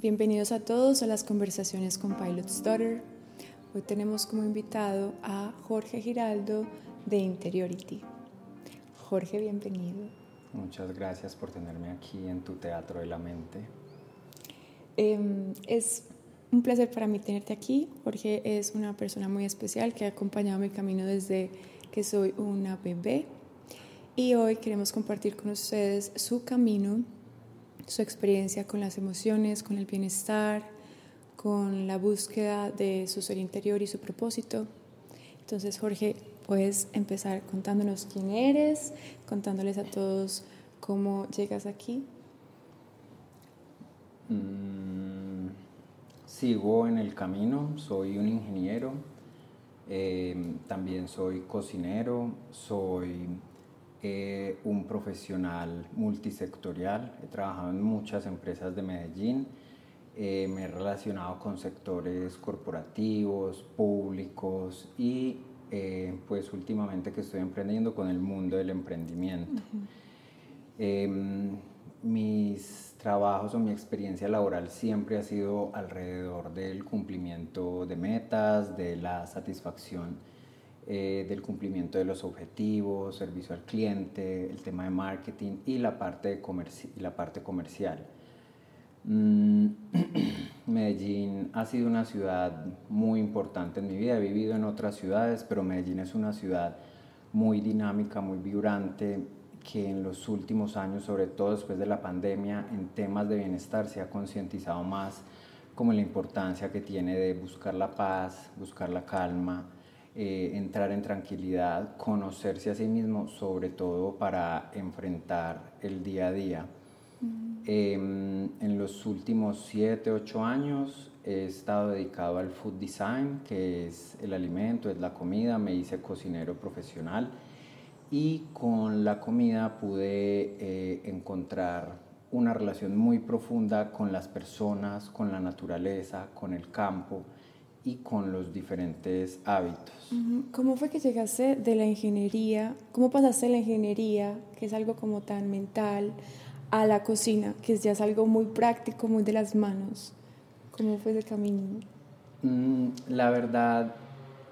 bienvenidos a todos a las conversaciones con Pilot's Daughter. Hoy tenemos como invitado a Jorge Giraldo de Interiority. Jorge, bienvenido. Muchas gracias por tenerme aquí en tu Teatro de la Mente. Em, es un placer para mí tenerte aquí. Jorge es una persona muy especial que ha acompañado mi camino desde que soy una bebé. Y hoy queremos compartir con ustedes su camino su experiencia con las emociones, con el bienestar, con la búsqueda de su ser interior y su propósito. Entonces, Jorge, puedes empezar contándonos quién eres, contándoles a todos cómo llegas aquí. Mm, sigo en el camino, soy un ingeniero, eh, también soy cocinero, soy eh, un profesional multisectorial, he trabajado en muchas empresas de Medellín, eh, me he relacionado con sectores corporativos, públicos y eh, pues últimamente que estoy emprendiendo con el mundo del emprendimiento. Em, mis trabajos o mi experiencia laboral siempre ha sido alrededor del cumplimiento de metas, de la satisfacción eh, del cumplimiento de los objetivos, servicio al cliente, el tema de marketing y la parte, y la parte comercial. Mm, Medellín ha sido una ciudad muy importante en mi vida. He vivido en otras ciudades, pero Medellín es una ciudad muy dinámica, muy vibrante, que en los últimos años, sobre todo después de la pandemia, en temas de bienestar se ha concientizado más como la importancia que tiene de buscar la paz, buscar la calma, eh, entrar en tranquilidad, conocerse a sí mismo, sobre todo para enfrentar el día a día. Em, en los últimos 7, 8 años he estado dedicado al food design, que es el alimento, es la comida, me hice cocinero profesional y con la comida pude eh, encontrar una relación muy profunda con las personas, con la naturaleza, con el campo y con los diferentes hábitos. ¿Cómo fue que llegaste de la ingeniería? ¿Cómo pasaste de la ingeniería, que es algo como tan mental, a la cocina, que ya es algo muy práctico, muy de las manos? ¿Cómo fue ese camino? Mm, la verdad,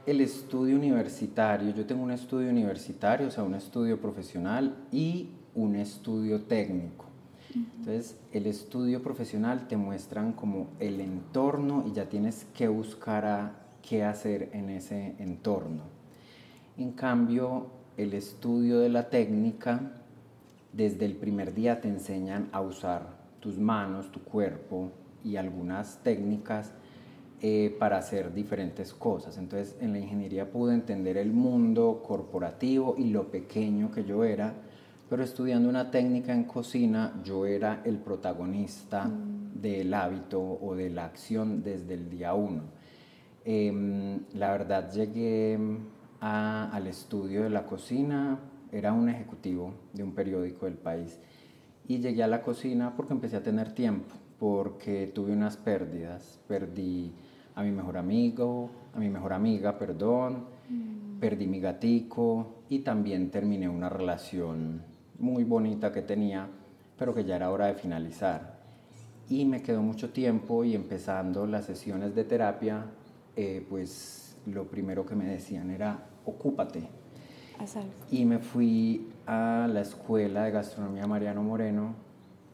el estudio universitario, yo tengo un estudio universitario, o sea, un estudio profesional y un estudio técnico. Entonces, el estudio profesional te muestran como el entorno y ya tienes que buscar a qué hacer en ese entorno. En cambio, el estudio de la técnica, desde el primer día te enseñan a usar tus manos, tu cuerpo y algunas técnicas eh, para hacer diferentes cosas. Entonces, en la ingeniería pude entender el mundo corporativo y lo pequeño que yo era pero estudiando una técnica en cocina yo era el protagonista mm. del hábito o de la acción desde el día uno. Em, la verdad llegué al estudio de la cocina, era un ejecutivo de un periódico del país y llegué a la cocina porque empecé a tener tiempo, porque tuve unas pérdidas, perdí a mi mejor amigo, a mi mejor amiga, perdón, mm. perdí mi gatico y también terminé una relación muy bonita que tenía, pero que ya era hora de finalizar. Y me quedó mucho tiempo y empezando las sesiones de terapia, eh, pues lo primero que me decían era, ocúpate. Y me fui a la escuela de gastronomía Mariano Moreno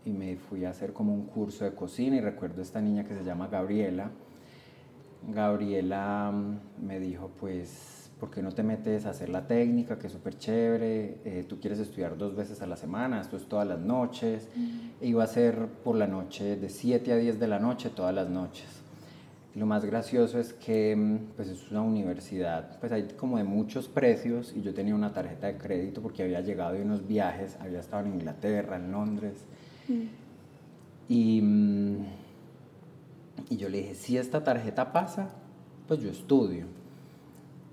y me fui a hacer como un curso de cocina y recuerdo esta niña que se llama Gabriela. Gabriela mm, me dijo, pues ¿por qué no te metes a hacer la técnica, que es súper chévere? Eh, tú quieres estudiar dos veces a la semana, esto es todas las noches. E iba a ser por la noche, de 7 a 10 de la noche, todas las noches. Lo más gracioso es que mm, pues es una universidad, pues hay como de muchos precios y yo tenía una tarjeta de crédito porque había llegado de unos viajes, había estado en Inglaterra, en Londres. Y, mm, y yo le dije, si esta tarjeta pasa, pues yo estudio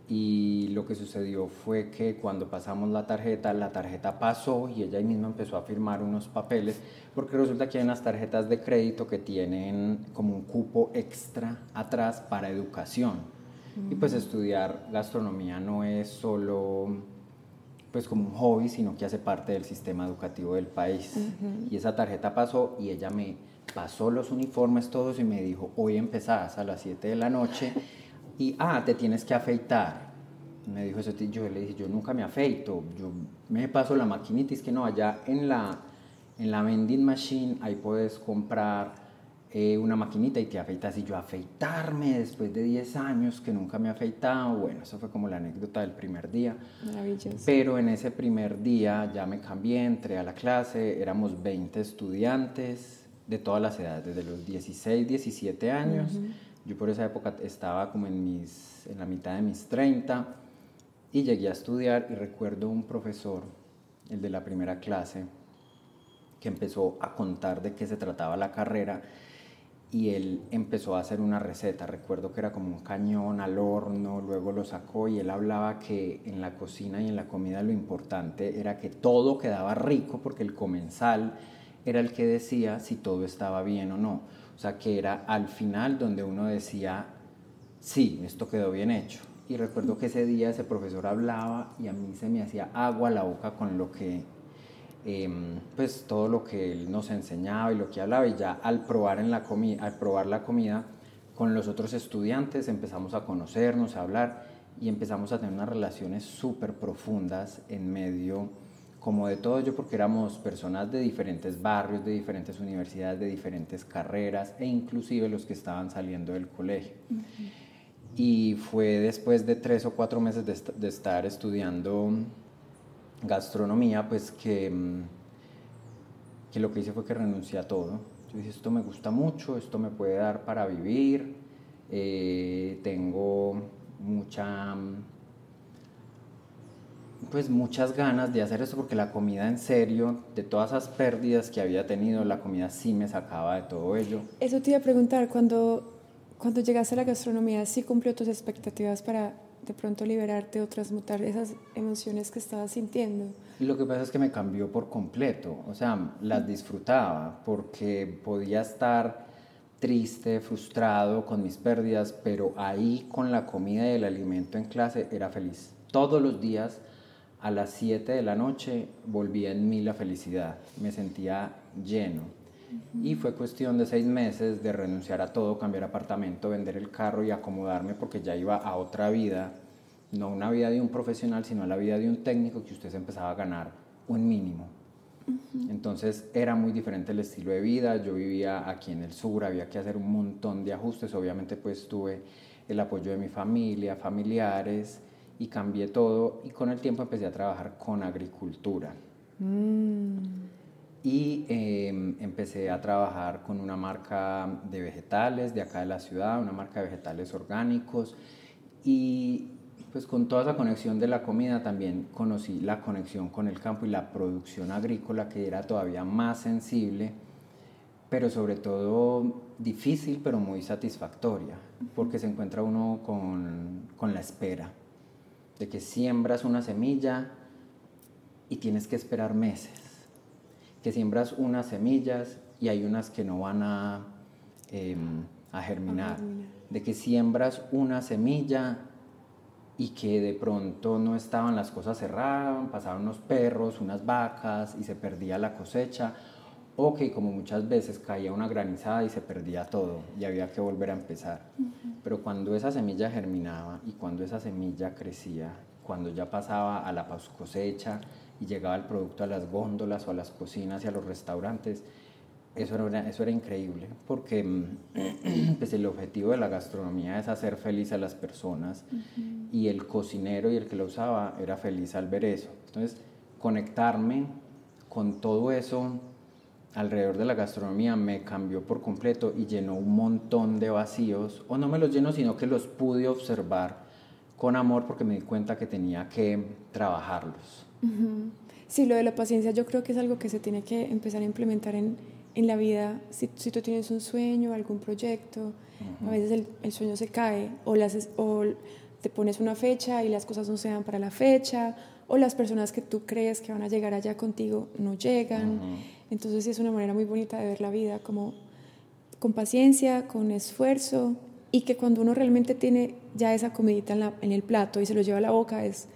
y lo que sucedió fue que cuando pasamos la tarjeta, la tarjeta pasó y ella misma empezó a firmar unos papeles, porque resulta que hay unas tarjetas de crédito que tienen como un cupo extra atrás para educación. Y pues estudiar gastronomía no es solo pues como un hobby, sino que hace parte del sistema educativo del país. Y esa tarjeta pasó y ella me pasó los uniformes todos y me dijo, hoy empezás a las 7 de la noche y, ah, te tienes que afeitar. Me dijo eso, yo le dije, yo nunca me afeito, yo me paso la maquinita, es que no, allá en la, en la vending machine ahí puedes comprar eh, una maquinita y te afeitas. Y yo afeitarme después de 10 años que nunca me he afeitado, bueno, eso fue como la anécdota del primer día. Maravilloso. Pero en ese primer día ya me cambié, entré a la clase, éramos 20 estudiantes de todas las edades, desde los 16, 17 años. Yo por esa época estaba como en, mis, en la mitad de mis 30 y llegué a estudiar y recuerdo un profesor, el de la primera clase, que empezó a contar de qué se trataba la carrera y él empezó a hacer una receta. Recuerdo que era como un cañón al horno, luego lo sacó y él hablaba que en la cocina y en la comida lo importante era que todo quedaba rico porque el comensal era el que decía si todo estaba bien o no. O sea, que era al final donde uno decía, sí, esto quedó bien hecho. Y recuerdo que ese día ese profesor hablaba y a mí se me hacía agua la boca con lo que Em, pues todo lo que él nos enseñaba y lo que hablaba y ya al probar, en la comida, al probar la comida con los otros estudiantes empezamos a conocernos, a hablar y empezamos a tener unas relaciones súper profundas en medio como de todo ello porque éramos personas de diferentes barrios, de diferentes universidades, de diferentes carreras e inclusive los que estaban saliendo del colegio. Y fue después de tres o cuatro meses de, de estar estudiando gastronomía, pues que, mm, que lo que hice fue que renuncié a todo. Yo dije, esto me gusta mucho, esto me puede dar para vivir, eh, tengo mucha, mm, pues muchas ganas de hacer esto porque la comida en serio, de todas esas pérdidas que había tenido, la comida sí me sacaba de todo ello. Eso te iba a preguntar, cuando, cuando llegaste a la gastronomía, ¿sí cumplió tus expectativas para de pronto liberarte o transmutar esas emociones que estabas sintiendo? Lo que pasa es que me cambió por completo, o sea, las disfrutaba porque podía estar triste, frustrado con mis pérdidas, pero ahí con la comida y el alimento en clase era feliz. Todos los días a las 7 de la noche volvía en mí la felicidad, me sentía lleno. Y fue cuestión de seis meses de renunciar a todo, cambiar apartamento, vender el carro y acomodarme porque ya iba a otra vida, no una vida de un profesional, sino a la vida de un técnico que usted se empezaba a ganar un mínimo. Entonces era muy diferente el estilo de vida, yo vivía aquí en el sur, había que hacer un montón de ajustes, obviamente pues tuve el apoyo de mi familia, familiares y cambié todo y con el tiempo empecé a trabajar con agricultura. Mm. Y em, empecé a trabajar con una marca de vegetales de acá de la ciudad, una marca de vegetales orgánicos. Y pues con toda esa conexión de la comida también conocí la conexión con el campo y la producción agrícola que era todavía más sensible, pero sobre todo difícil pero muy satisfactoria, porque se encuentra uno con, con la espera, de que siembras una semilla y tienes que esperar meses que siembras unas semillas y hay unas que no van a, em, a, germinar. De que siembras una semilla y que de pronto no estaban las cosas cerradas, pasaban unos perros, unas vacas y se perdía la cosecha. O que como muchas veces caía una granizada y se perdía todo y había que volver a empezar. Pero cuando esa semilla germinaba y cuando esa semilla crecía, cuando ya pasaba a la cosecha, y llegaba el producto a las góndolas o a las cocinas y a los restaurantes. Eso era, eso era increíble, porque mm, pues el objetivo de la gastronomía es hacer feliz a las personas y el cocinero y el que lo usaba era feliz al ver eso. Entonces, conectarme con todo eso alrededor de la gastronomía me cambió por completo y llenó un montón de vacíos, o no me los llenó, sino que los pude observar con amor porque me di cuenta que tenía que trabajarlos. Sí, lo de la paciencia yo creo que es algo que se tiene que empezar a implementar en, en la vida. Si, si, tú tienes un sueño, algún proyecto, a veces el, el, sueño se cae o, las, o te pones una fecha y las cosas no se dan para la fecha o las personas que tú crees que van a llegar allá contigo no llegan. Entonces es una manera muy bonita de ver la vida como con paciencia, con esfuerzo y que cuando uno realmente tiene ya esa comidita en el plato y se lo lleva a la boca es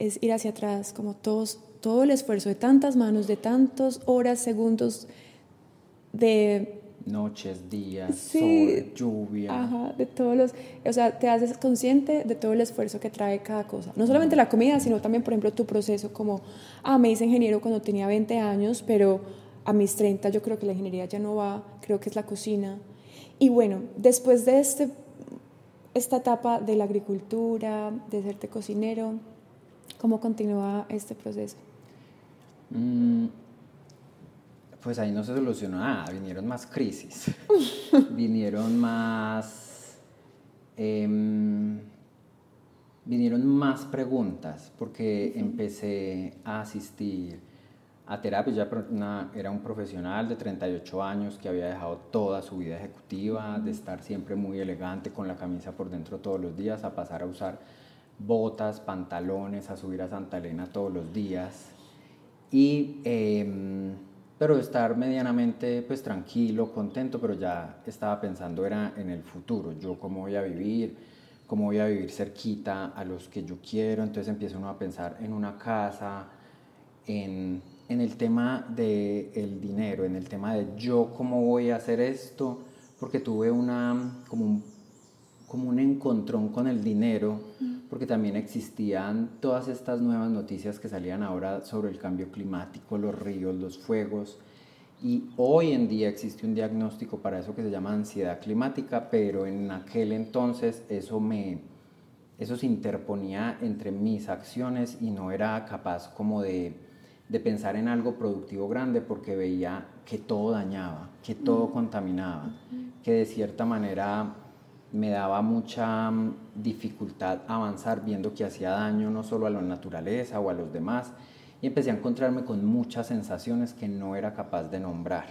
es ir hacia atrás, como todos, todo el esfuerzo de tantas manos, de tantas horas, segundos de, noches, días, sol, lluvia. Ajá, de todos los, o sea, te haces consciente de todo el esfuerzo que trae cada cosa. No solamente la comida, sino también, por ejemplo, tu proceso como, ah, me hice ingeniero cuando tenía 20 años, pero a mis 30 yo creo que la ingeniería ya no va, creo que es la cocina. Y bueno, después de este, esta etapa de la agricultura, de serte cocinero, ¿cómo continúa este proceso? Mm, pues ahí no se solucionó nada, vinieron más crisis, vinieron más, em, vinieron más preguntas, porque empecé a asistir a terapia, ya era un profesional de 38 años que había dejado toda su vida ejecutiva, de estar siempre muy elegante con la camisa por dentro todos los días, a pasar a usar botas, pantalones, a subir a Santa Elena todos los días. Y... Em, pero estar medianamente pues tranquilo, contento, pero ya estaba pensando era en el futuro, yo cómo voy a vivir, cómo voy a vivir cerquita a los que yo quiero, entonces empieza uno a pensar en una casa, en, en el tema del el dinero, en el tema de yo cómo voy a hacer esto, porque tuve una, como un como un encontrón con el dinero, porque también existían todas estas nuevas noticias que salían ahora sobre el cambio climático, los ríos, los fuegos, y hoy en día existe un diagnóstico para eso que se llama ansiedad climática, pero en aquel entonces eso me eso se interponía entre mis acciones y no era capaz como de, de pensar en algo productivo grande porque veía que todo dañaba, que todo contaminaba, que de cierta manera me daba mucha mm, dificultad avanzar viendo que hacía daño no solo a la naturaleza o a los demás y empecé a encontrarme con muchas sensaciones que no era capaz de nombrar.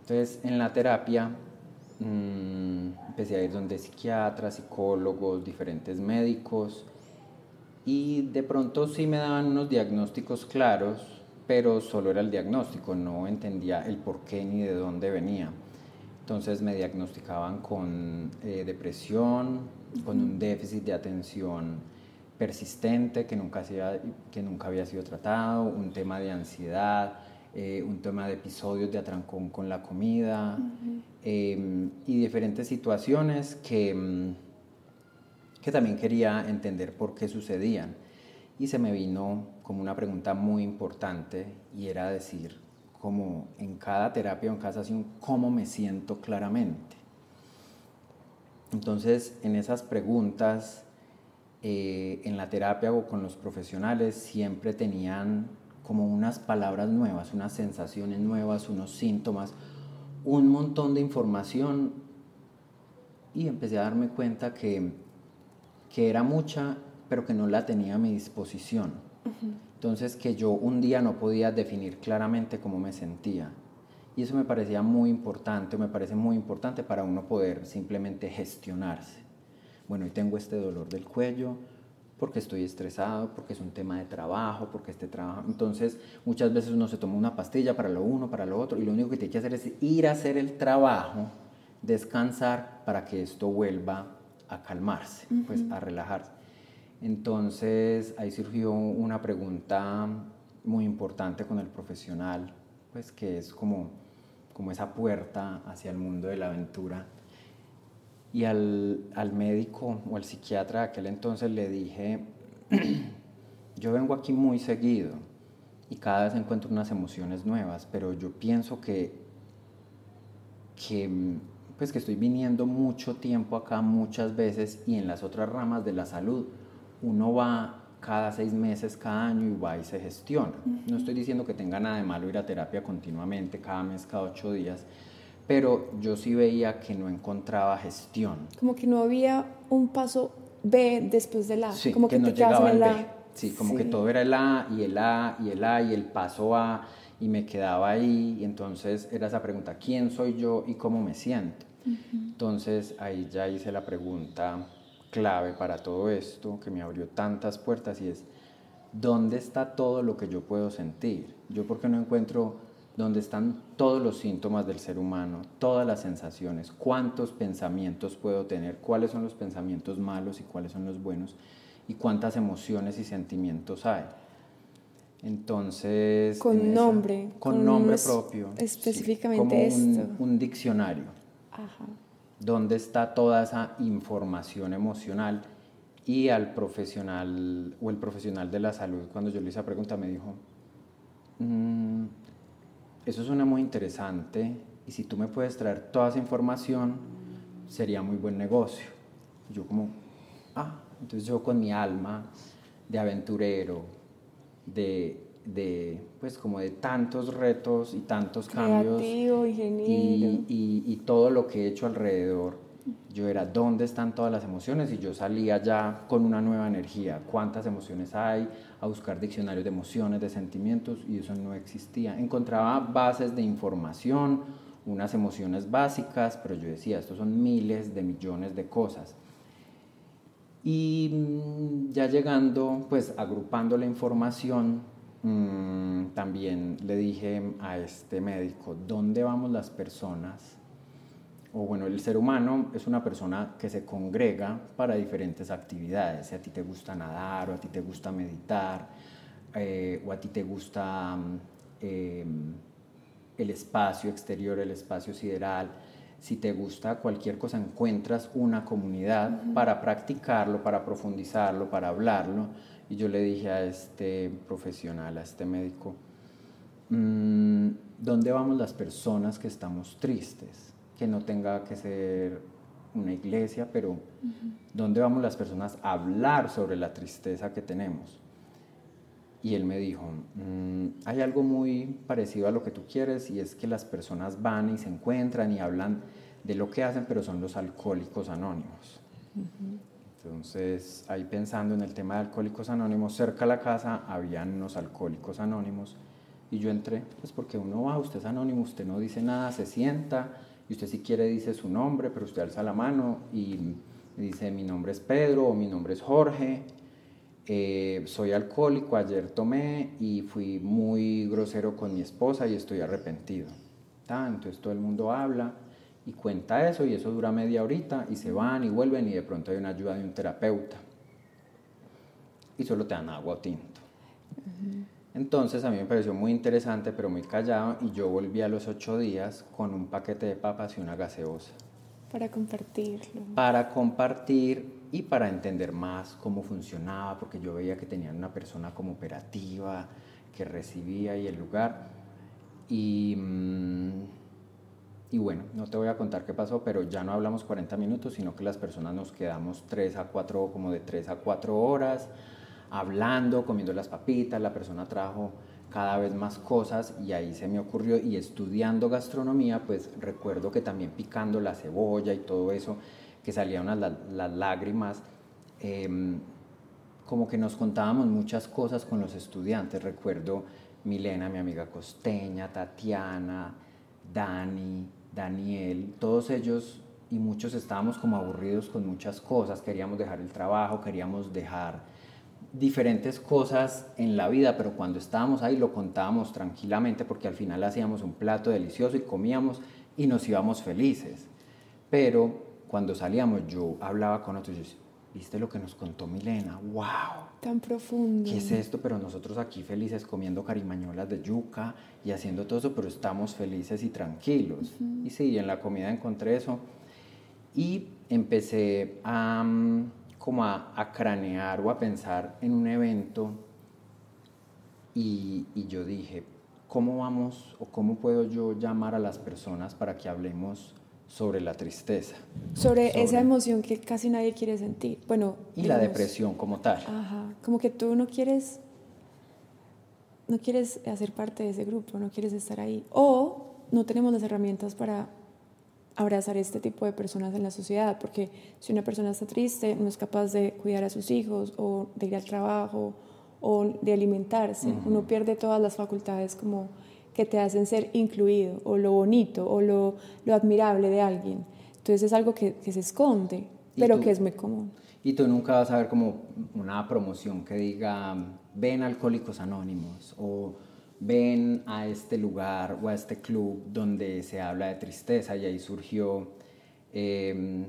Entonces en la terapia mm, empecé a ir donde psiquiatras, psicólogos, diferentes médicos y de pronto sí me daban unos diagnósticos claros, pero solo era el diagnóstico, no entendía el por qué ni de dónde venía. Entonces me diagnosticaban con eh, depresión, con un déficit de atención persistente que nunca, que nunca había sido tratado, un tema de ansiedad, eh, un tema de episodios de atrancón con la comida em, y diferentes situaciones que, mm, que también quería entender por qué sucedían. Y se me vino como una pregunta muy importante y era decir, como en cada terapia o en cada sesión, cómo me siento claramente. Entonces, en esas preguntas, eh, en la terapia o con los profesionales, siempre tenían como unas palabras nuevas, unas sensaciones nuevas, unos síntomas, un montón de información y empecé a darme cuenta que, que era mucha, pero que no la tenía a mi disposición. Entonces que yo un día no podía definir claramente cómo me sentía. Y eso me parecía muy importante, me parece muy importante para uno poder simplemente gestionarse. Bueno, hoy tengo este dolor del cuello porque estoy estresado, porque es un tema de trabajo, porque este trabajo... Entonces muchas veces uno se toma una pastilla para lo uno, para lo otro, y lo único que tiene que hacer es ir a hacer el trabajo, descansar para que esto vuelva a calmarse, pues a relajarse. Entonces ahí surgió una pregunta muy importante con el profesional, pues que es como, como esa puerta hacia el mundo de la aventura. Y al, al médico o al psiquiatra de aquel entonces le dije, yo vengo aquí muy seguido y cada vez encuentro unas emociones nuevas, pero yo pienso que, que, pues que estoy viniendo mucho tiempo acá muchas veces y en las otras ramas de la salud uno va cada seis meses, cada año y va y se gestiona. No estoy diciendo que tenga nada de malo ir a terapia continuamente, cada mes, cada ocho días, pero yo sí veía que no encontraba gestión. Como que no había un paso B después del A. Sí, como que, no el A. Sí, como que todo era el A y el A y el A y el paso A y me quedaba ahí y entonces era esa pregunta, ¿quién soy yo y cómo me siento? Entonces ahí ya hice la pregunta clave para todo esto, que me abrió tantas puertas y es, ¿dónde está todo lo que yo puedo sentir? Yo porque no encuentro dónde están todos los síntomas del ser humano, todas las sensaciones, cuántos pensamientos puedo tener, cuáles son los pensamientos malos y cuáles son los buenos, y cuántas emociones y sentimientos hay. Entonces... Con nombre. con, nombre propio. Específicamente como esto. Un, diccionario. Ajá. Donde está toda esa información emocional y al profesional o el profesional de la salud, cuando yo le hice la pregunta, me dijo, mm, eso suena muy interesante y si tú me puedes traer toda esa información, sería muy buen negocio. Yo como, ah, entonces yo con mi alma de aventurero, de, de pues como de tantos retos y tantos cambios y, y, y, todo lo que he hecho alrededor, yo era, ¿dónde están todas las emociones? Y yo salía ya con una nueva energía, ¿cuántas emociones hay? A buscar diccionarios de emociones, de sentimientos, y eso no existía. Encontraba bases de información, unas emociones básicas, pero yo decía, estos son miles de millones de cosas. Y mm, ya llegando, pues agrupando la información, mm, también le dije a este médico, ¿dónde vamos las personas? O bueno, el ser humano es una persona que se congrega para diferentes actividades. Si a ti te gusta nadar, o a ti te gusta meditar, eh, o a ti te gusta mm, em, el espacio exterior, el espacio sideral, si te gusta cualquier cosa, encuentras una comunidad para practicarlo, para profundizarlo, para hablarlo. Y yo le dije a este profesional, a este médico, mm, ¿dónde vamos las personas que estamos tristes? Que no tenga que ser una iglesia, pero ¿dónde vamos las personas a hablar sobre la tristeza que tenemos? Y él me dijo, mm, hay algo muy parecido a lo que tú quieres y es que las personas van y se encuentran y hablan de lo que hacen, pero son los alcohólicos anónimos. Entonces, ahí pensando en el tema de alcohólicos anónimos, cerca de la casa habían unos alcohólicos anónimos y yo entré, pues porque uno va, usted es anónimo, usted no dice nada, se sienta y usted si quiere dice su nombre, pero usted alza la mano y dice mi nombre es Pedro o mi nombre es Jorge eh, soy alcohólico, ayer tomé y fui muy grosero con mi esposa y estoy arrepentido. Entonces todo el mundo habla y cuenta eso y eso dura media horita y se van y vuelven y de pronto hay una ayuda de un terapeuta. Y solo te dan agua o tinto. Entonces a mí me pareció muy interesante pero muy callado y yo volví a los ocho días con un paquete de papas y una gaseosa. Para compartirlo. Para compartir y para entender más cómo funcionaba, porque yo veía que tenían una persona como operativa, que recibía y el lugar. Y, mm, y bueno, no te voy a contar qué pasó, pero ya no hablamos 40 minutos, sino que las personas nos quedamos 3 a 4, como de 3 a 4 horas, hablando, comiendo las papitas, la persona trajo cada vez más cosas y ahí se me ocurrió y estudiando gastronomía pues recuerdo que también picando la cebolla y todo eso que salían las, las lágrimas em, como que nos contábamos muchas cosas con los estudiantes. Recuerdo Milena mi amiga costeña Tatiana Dani Daniel todos ellos y muchos estábamos como aburridos con muchas cosas queríamos dejar el trabajo queríamos dejar diferentes cosas en la vida, pero cuando estábamos ahí lo contábamos tranquilamente porque al final hacíamos un plato delicioso y comíamos y nos íbamos felices. Pero cuando salíamos yo hablaba con otros yo, ¿viste lo que nos contó Milena? ¡Wow! Tan profundo. ¿Qué es esto? Pero nosotros aquí felices comiendo carimañolas de yuca y haciendo todo eso, pero estamos felices y tranquilos. Y sí, en la comida encontré eso. Y empecé a... Mm, como a, cranear o a pensar en un evento y, yo dije, ¿cómo vamos o cómo puedo yo llamar a las personas para que hablemos sobre la tristeza? Sobre, esa emoción que casi nadie quiere sentir. Bueno, y la depresión como tal. Ajá, como que tú no quieres no quieres hacer parte de ese grupo, no quieres estar ahí o no tenemos las herramientas para abrazar este tipo de personas en la sociedad, porque si una persona está triste, no es capaz de cuidar a sus hijos o de ir al trabajo o de alimentarse, uno pierde todas las facultades como que te hacen ser incluido o lo bonito o lo, lo admirable de alguien. Entonces es algo que, que se esconde, pero que es muy común. Y tú nunca vas a ver como una promoción que diga, ven Alcohólicos Anónimos o ven a este lugar o a este club donde se habla de tristeza y ahí surgió em,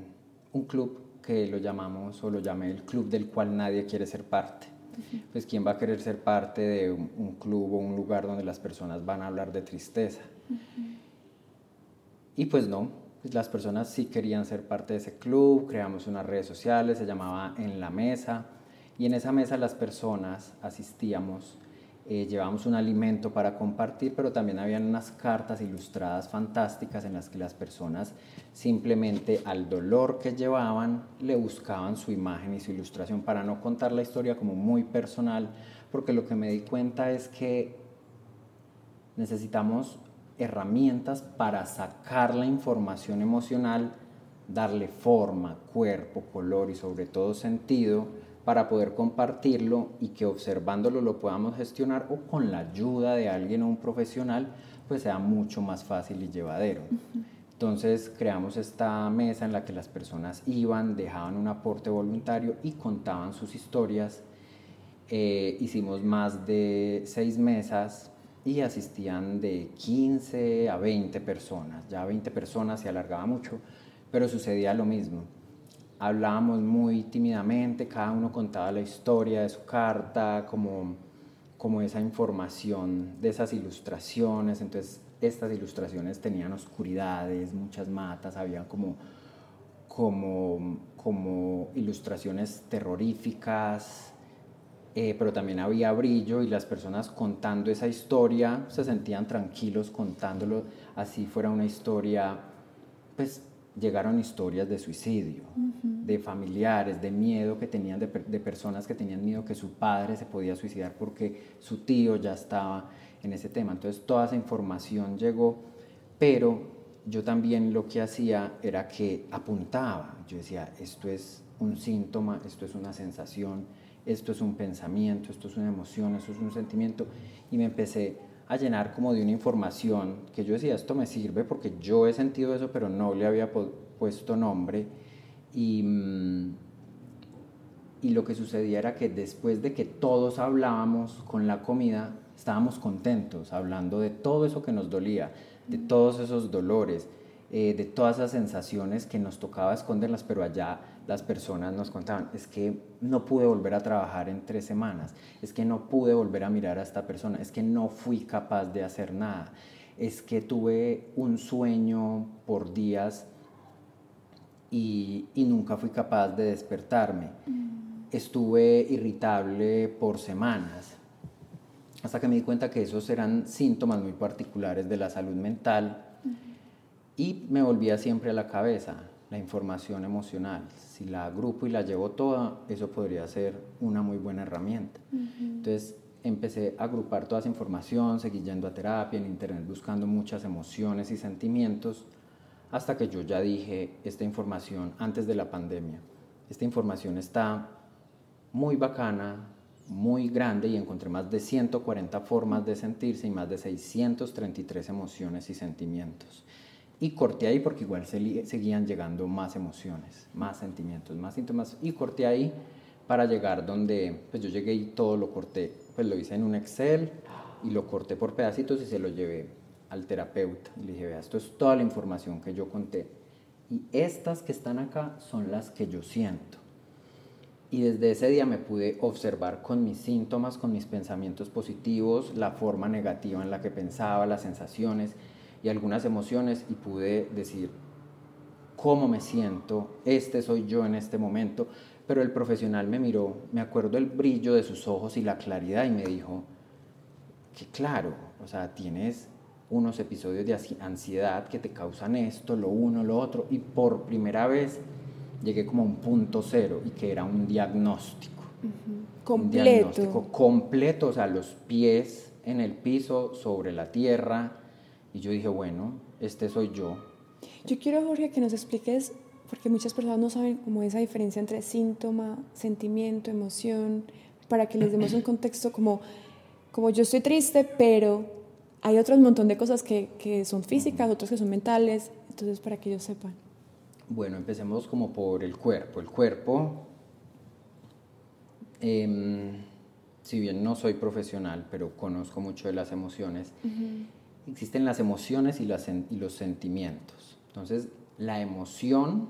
un club que lo llamamos o lo llamé el club del cual nadie quiere ser parte. Pues quién va a querer ser parte de un, club o un lugar donde las personas van a hablar de tristeza. Y pues no, pues las personas sí querían ser parte de ese club, creamos unas redes sociales, se llamaba En la Mesa, y en esa mesa las personas asistíamos eh, llevábamos un alimento para compartir, pero también habían unas cartas ilustradas fantásticas en las que las personas simplemente al dolor que llevaban le buscaban su imagen y su ilustración para no contar la historia como muy personal, porque lo que me di cuenta es que necesitamos herramientas para sacar la información emocional, darle forma, cuerpo, color y sobre todo sentido para poder compartirlo y que observándolo lo podamos gestionar o con la ayuda de alguien o un profesional, pues sea mucho más fácil y llevadero. Entonces creamos esta mesa en la que las personas iban, dejaban un aporte voluntario y contaban sus historias. Eh, hicimos más de seis mesas y asistían de 15 a 20 personas. Ya 20 personas se alargaba mucho, pero sucedía lo mismo hablábamos muy tímidamente, cada uno contaba la historia de su carta, como, como esa información de esas ilustraciones, entonces estas ilustraciones tenían oscuridades, muchas matas, había como, como, como ilustraciones terroríficas, eh, pero también había brillo y las personas contando esa historia se sentían tranquilos contándolo, así fuera una historia pues llegaron historias de suicidio, de familiares, de miedo que tenían, de, personas que tenían miedo que su padre se podía suicidar porque su tío ya estaba en ese tema. Entonces toda esa información llegó, pero yo también lo que hacía era que apuntaba. Yo decía, esto es un síntoma, esto es una sensación, esto es un pensamiento, esto es una emoción, esto es un sentimiento. Y me empecé a llenar como de una información que yo decía, esto me sirve porque yo he sentido eso, pero no le había puesto nombre. Y, mm, y lo que sucedía era que después de que todos hablábamos con la comida, estábamos contentos, hablando de todo eso que nos dolía, de todos esos dolores, eh, de todas esas sensaciones que nos tocaba esconderlas, pero allá las personas nos contaban, es que no pude volver a trabajar en tres semanas, es que no pude volver a mirar a esta persona, es que no fui capaz de hacer nada, es que tuve un sueño por días y, nunca fui capaz de despertarme. Mm. Estuve irritable por semanas, hasta que me di cuenta que esos eran síntomas muy particulares de la salud mental y me volvía siempre a la cabeza la información emocional. Si la agrupo y la llevo toda, eso podría ser una muy buena herramienta. Entonces empecé a agrupar toda esa información, seguí yendo a terapia en internet buscando muchas emociones y sentimientos, hasta que yo ya dije esta información antes de la pandemia. Esta información está muy bacana, muy grande y encontré más de 140 formas de sentirse y más de 633 emociones y sentimientos. Y corté ahí porque igual seguían llegando más emociones, más sentimientos, más síntomas. Y corté ahí para llegar donde, pues yo llegué y todo lo corté. Pues lo hice en un Excel y lo corté por pedacitos y se lo llevé al terapeuta. Y le dije, vea, esto es toda la información que yo conté. Y estas que están acá son las que yo siento. Y desde ese día me pude observar con mis síntomas, con mis pensamientos positivos, la forma negativa en la que pensaba, las sensaciones y algunas emociones y pude decir cómo me siento, este soy yo en este momento, pero el profesional me miró, me acuerdo el brillo de sus ojos y la claridad y me dijo que claro, o sea, tienes unos episodios de ansiedad que te causan esto, lo uno, lo otro, y por primera vez llegué como a un punto cero y que era un diagnóstico. Completo. Un diagnóstico completo, o sea, los pies en el piso, sobre la tierra, y yo dije, bueno, este soy yo. Yo quiero, Jorge, que nos expliques, porque muchas personas no saben cómo esa diferencia entre síntoma, sentimiento, emoción, para que les demos un contexto como, como yo estoy triste, pero hay otro montón de cosas que, que son físicas, otras que son mentales, entonces para que ellos sepan. Bueno, empecemos como por el cuerpo. El cuerpo, em, si bien no soy profesional, pero conozco mucho de las emociones, existen las emociones y, las, y los sentimientos. Entonces, la emoción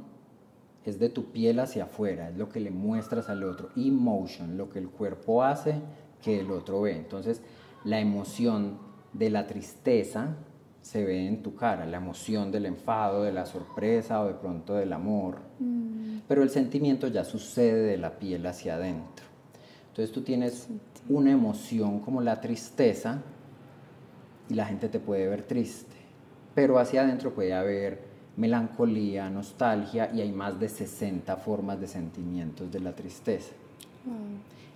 es de tu piel hacia afuera, es lo que le muestras al otro. Emotion, lo que el cuerpo hace que el otro ve. Entonces, la emoción de la tristeza se ve en tu cara, la emoción del enfado, de la sorpresa o de pronto del amor. Mm. Pero el sentimiento ya sucede de la piel hacia adentro. Entonces tú tienes una emoción como la tristeza y la gente te puede ver triste, pero hacia adentro puede haber melancolía, nostalgia y hay más de 60 formas de sentimientos de la tristeza.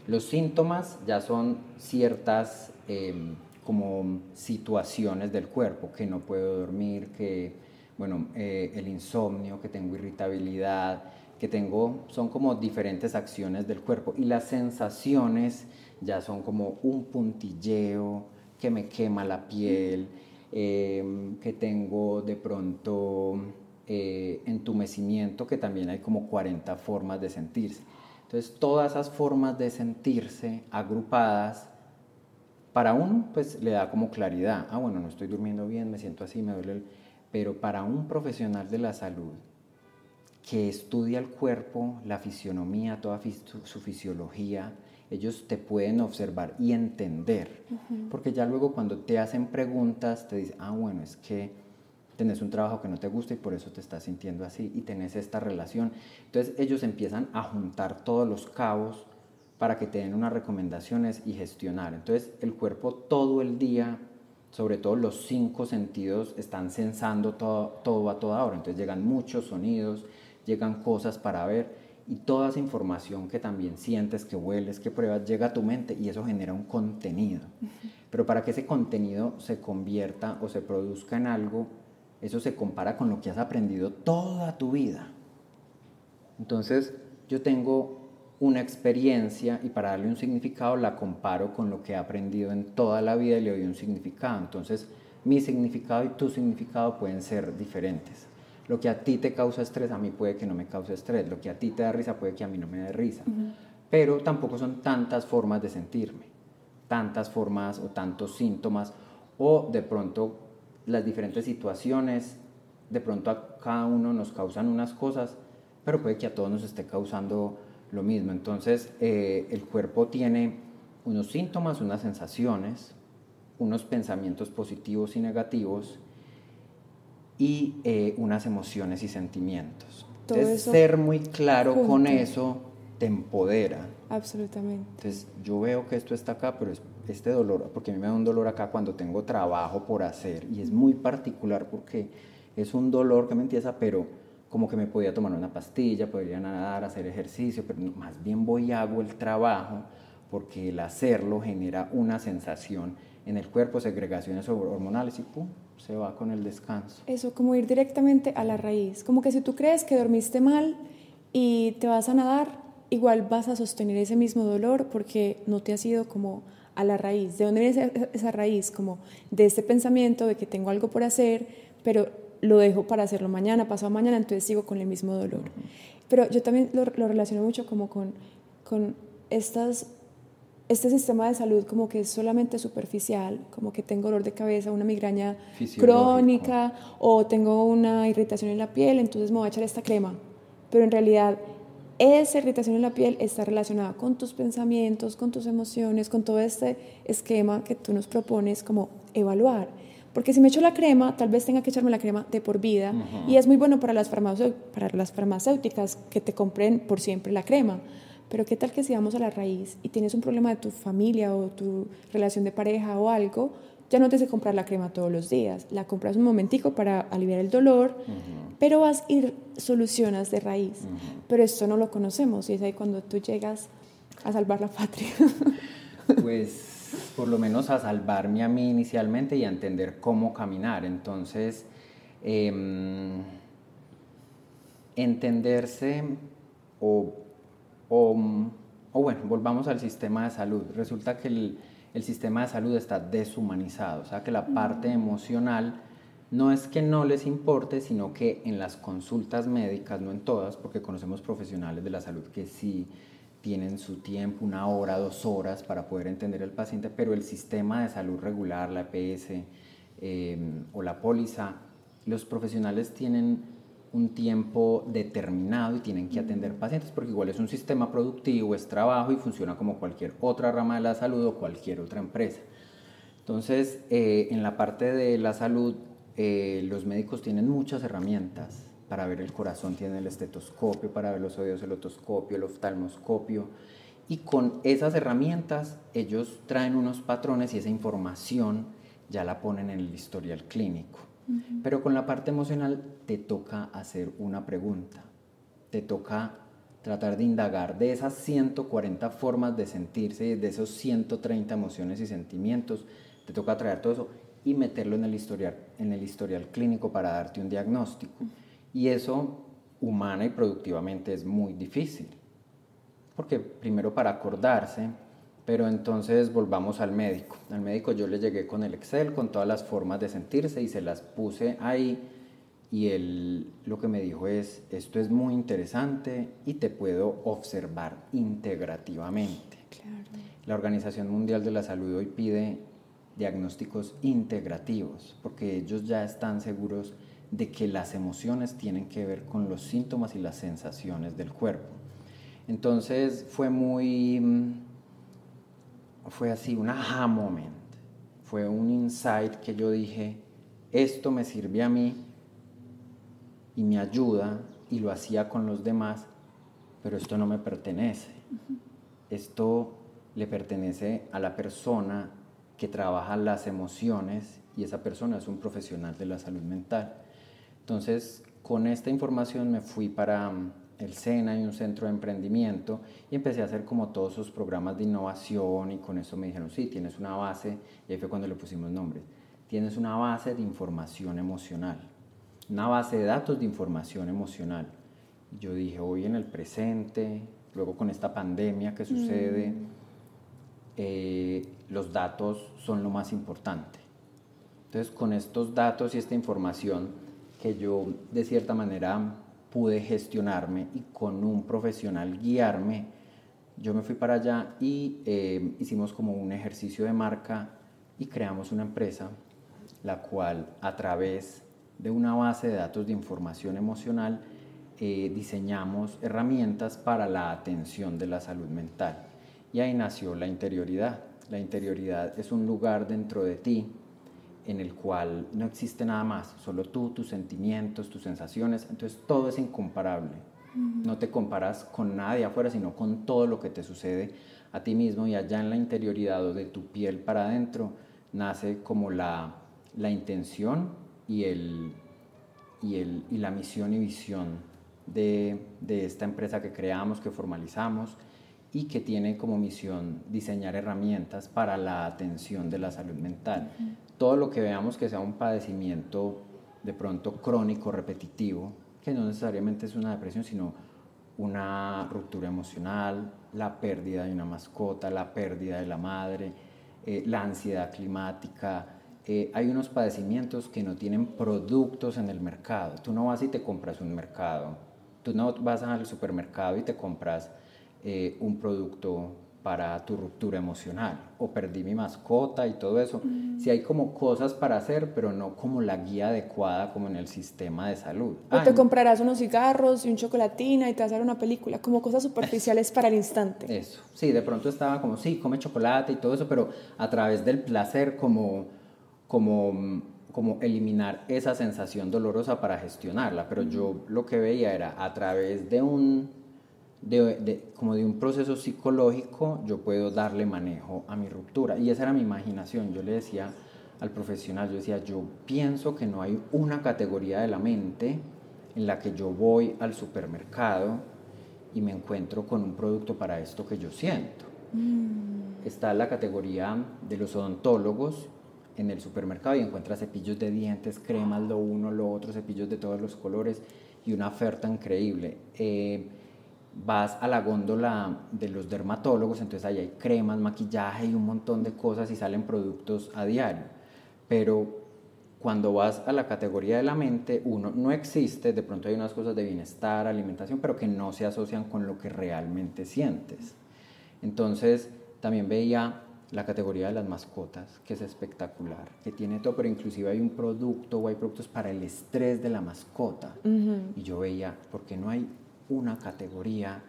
Los síntomas ya son ciertas em, como situaciones del cuerpo, que no puedo dormir, que, bueno, eh, el insomnio, que tengo irritabilidad, que tengo, son como diferentes acciones del cuerpo. Y las sensaciones ya son como un puntilleo, que me quema la piel, em, que tengo de pronto eh, entumecimiento, que también hay como 40 formas de sentirse. Entonces, todas esas formas de sentirse agrupadas, para uno, pues le da como claridad. Ah, bueno, no estoy durmiendo bien, me siento así, me duele el... Pero para un profesional de la salud que estudia el cuerpo, la fisionomía, toda su fisiología, ellos te pueden observar y entender. Porque ya luego cuando te hacen preguntas, te dicen, ah, bueno, es que tenés un trabajo que no te gusta y por eso te estás sintiendo así y tenés esta relación. Entonces ellos empiezan a juntar todos los cabos para que te den unas recomendaciones y gestionar. Entonces el cuerpo todo el día, sobre todo los cinco sentidos, están sensando todo, todo a toda hora. Entonces llegan muchos sonidos, llegan cosas para ver y toda esa información que también sientes, que hueles, que pruebas, llega a tu mente y eso genera un contenido. Pero para que ese contenido se convierta o se produzca en algo, eso se compara con lo que has aprendido toda tu vida. Entonces, yo tengo una experiencia y para darle un significado la comparo con lo que he aprendido en toda la vida y le doy un significado. Entonces, mi significado y tu significado pueden ser diferentes. Lo que a ti te causa estrés, a mí puede que no me cause estrés. Lo que a ti te da risa, puede que a mí no me dé risa. Pero tampoco son tantas formas de sentirme, tantas formas o tantos síntomas, o de pronto las diferentes situaciones, de pronto a cada uno nos causan unas cosas, pero puede que a todos nos esté causando lo mismo. Entonces, eh, el cuerpo tiene unos síntomas, unas sensaciones, unos pensamientos positivos y negativos y eh, unas emociones y sentimientos. Entonces, ser muy claro con eso te empodera. Absolutamente. Entonces, yo veo que esto está acá, pero este dolor, porque a mí me da un dolor acá cuando tengo trabajo por hacer, y es muy particular porque es un dolor que me empieza, pero como que me podía tomar una pastilla, podría nadar, hacer ejercicio, pero más bien voy y hago el trabajo porque el hacerlo genera una sensación en el cuerpo, segregaciones hormonales y pum, se va con el descanso. Eso, como ir directamente a la raíz, como que si tú crees que dormiste mal y te vas a nadar, igual vas a sostener ese mismo dolor porque no te has ido como a la raíz. ¿De dónde viene esa raíz? Como de este pensamiento de que tengo algo por hacer, pero lo dejo para hacerlo mañana, pasado mañana, entonces sigo con el mismo dolor. Pero yo también lo, relaciono mucho como con, con estas, este sistema de salud como que es solamente superficial, como que tengo dolor de cabeza, una migraña crónica o tengo una irritación en la piel, entonces me voy a echar esta crema. Pero en realidad esa irritación en la piel está relacionada con tus pensamientos, con tus emociones, con todo este esquema que tú nos propones como evaluar. Porque si me echo la crema, tal vez tenga que echarme la crema de por vida. Y es muy bueno para las, para las farmacéuticas que te compren por siempre la crema. Pero qué tal que si vamos a la raíz y tienes un problema de tu familia o tu relación de pareja o algo, ya no te hace comprar la crema todos los días. La compras un momentico para aliviar el dolor, pero vas a ir solucionas de raíz. Pero esto no lo conocemos y es ahí cuando tú llegas a salvar la patria. Pues por lo menos a salvarme a mí inicialmente y a entender cómo caminar. Entonces, em, entenderse o, bueno, volvamos al sistema de salud. Resulta que el, el, sistema de salud está deshumanizado, o sea que la parte emocional no es que no les importe, sino que en las consultas médicas, no en todas, porque conocemos profesionales de la salud que sí tienen su tiempo, una hora, dos horas para poder entender al paciente, pero el sistema de salud regular, la EPS em, o la póliza, los profesionales tienen un tiempo determinado y tienen que atender pacientes, porque igual es un sistema productivo, es trabajo y funciona como cualquier otra rama de la salud o cualquier otra empresa. Entonces, eh, en la parte de la salud, eh, los médicos tienen muchas herramientas para ver el corazón, tienen el estetoscopio, para ver los oídos, el otoscopio, el oftalmoscopio, y con esas herramientas ellos traen unos patrones y esa información ya la ponen en el historial clínico. Pero con la parte emocional te toca hacer una pregunta, te toca tratar de indagar de esas 140 formas de sentirse, de esos 130 emociones y sentimientos, te toca traer todo eso y meterlo en el historial, en el historial clínico para darte un diagnóstico. Y eso humana y productivamente es muy difícil. Porque primero para acordarse, pero entonces volvamos al médico. Al médico yo le llegué con el Excel, con todas las formas de sentirse y se las puse ahí y él lo que me dijo es, esto es muy interesante y te puedo observar integrativamente. La Organización Mundial de la Salud hoy pide diagnósticos integrativos porque ellos ya están seguros de que las emociones tienen que ver con los síntomas y las sensaciones del cuerpo. Entonces fue muy, mm, fue así, un aha moment, fue un insight que yo dije, esto me sirve a mí y me ayuda y lo hacía con los demás, pero esto no me pertenece. Esto le pertenece a la persona que trabaja las emociones y esa persona es un profesional de la salud mental. Entonces, con esta información me fui para mm, el SENA y un centro de emprendimiento y empecé a hacer como todos esos programas de innovación y con eso me dijeron, sí, tienes una base, y ahí fue cuando le pusimos nombre, tienes una base de información emocional, una base de datos de información emocional. yo dije, hoy en el presente, luego con esta pandemia que sucede, mm. eh, los datos son lo más importante. Entonces, con estos datos y esta información que yo de cierta manera pude gestionarme y con un profesional guiarme. Yo me fui para allá y eh, hicimos como un ejercicio de marca y creamos una empresa, la cual a través de una base de datos de información emocional eh, diseñamos herramientas para la atención de la salud mental. Y ahí nació la interioridad. La interioridad es un lugar dentro de ti en el cual no existe nada más, solo tú, tus sentimientos, tus sensaciones, entonces todo es incomparable. No te comparas con nadie afuera, sino con todo lo que te sucede a ti mismo y allá en la interioridad o de tu piel para adentro nace como la, la intención y, el, y, el, y la misión y visión de, de esta empresa que creamos, que formalizamos y que tiene como misión diseñar herramientas para la atención de la salud mental todo lo que veamos que sea un padecimiento de pronto crónico, repetitivo, que no necesariamente es una depresión, sino una ruptura emocional, la pérdida de una mascota, la pérdida de la madre, eh, la ansiedad climática. Eh, hay unos padecimientos que no tienen productos en el mercado. Tú no vas y te compras un mercado. Tú no vas al supermercado y te compras eh, un producto para tu ruptura emocional o perdí mi mascota y todo eso. Mm. Si hay como cosas para hacer, pero no como la guía adecuada como en el sistema de salud. O te comprarás unos cigarros y un chocolatina y te vas a ver una película, como cosas superficiales para el instante. Eso, sí, de pronto estaba como, sí, come chocolate y todo eso, pero a través del placer como, como, como eliminar esa sensación dolorosa para gestionarla. Pero yo lo que veía era a través de un de, como de un proceso psicológico, yo puedo darle manejo a mi ruptura. Y esa era mi imaginación. Yo le decía al profesional, yo decía, yo pienso que no hay una categoría de la mente en la que yo voy al supermercado y me encuentro con un producto para esto que yo siento. Mm. Está la categoría de los odontólogos en el supermercado y encuentra cepillos de dientes, cremas, lo uno, lo otro, cepillos de todos los colores y una oferta increíble. Eh, vas a la góndola de los dermatólogos, entonces ahí hay cremas, maquillaje y un montón de cosas y salen productos a diario. Pero cuando vas a la categoría de la mente, uno no existe, de pronto hay unas cosas de bienestar, alimentación, pero que no se asocian con lo que realmente sientes. Entonces también veía la categoría de las mascotas, que es espectacular, que tiene todo, pero inclusive hay un producto o hay productos para el estrés de la mascota. Y yo veía, ¿por qué no hay una categoría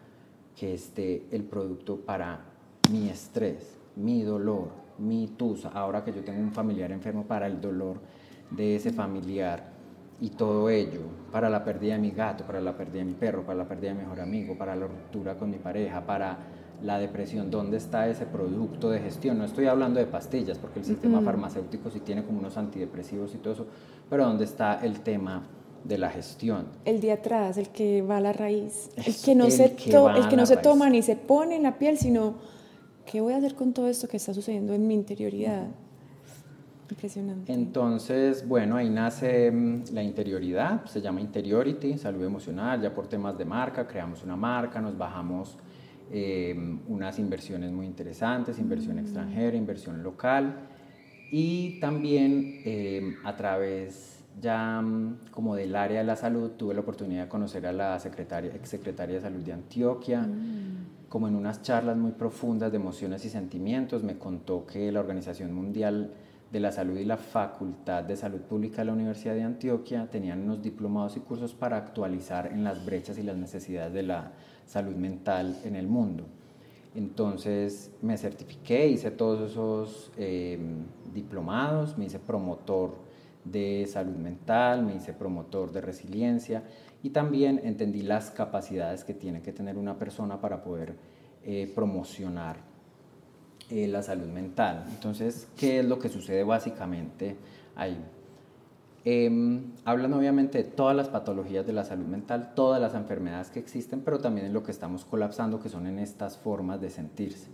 que esté el producto para mi estrés, mi dolor, mi tusa? Ahora que yo tengo un familiar enfermo, para el dolor de ese familiar y todo ello, para la pérdida de mi gato, para la pérdida de mi perro, para la pérdida de mi mejor amigo, para la ruptura con mi pareja, para la depresión, ¿dónde está ese producto de gestión? No estoy hablando de pastillas, porque el sistema farmacéutico sí tiene como unos antidepresivos y todo eso, pero ¿dónde está el tema de la gestión? El de atrás, el que va a la raíz, el que no, se, el que no se toma ni se pone en la piel, sino ¿qué voy a hacer con todo esto que está sucediendo en mi interioridad? Impresionante. Entonces, bueno, ahí nace mm, la interioridad, se llama Interiority, salud emocional, ya por temas de marca, creamos una marca, nos bajamos Em, unas inversiones muy interesantes, inversión extranjera, inversión local y también em, a través ya mm, como del área de la salud tuve la oportunidad de conocer a la secretaria, exsecretaria de salud de Antioquia, mm. como en unas charlas muy profundas de emociones y sentimientos, me contó que la Organización Mundial de la Salud y la Facultad de Salud Pública de la Universidad de Antioquia tenían unos diplomados y cursos para actualizar en las brechas y las necesidades de la salud mental en el mundo. Entonces me certifiqué, hice todos esos em, diplomados, me hice promotor de salud mental, me hice promotor de resiliencia y también entendí las capacidades que tiene que tener una persona para poder eh, promocionar eh, la salud mental. Entonces, ¿qué es lo que sucede básicamente ahí? Eh, hablan obviamente de todas las patologías de la salud mental, todas las enfermedades que existen, pero también en lo que estamos colapsando, que son en estas formas de sentirse.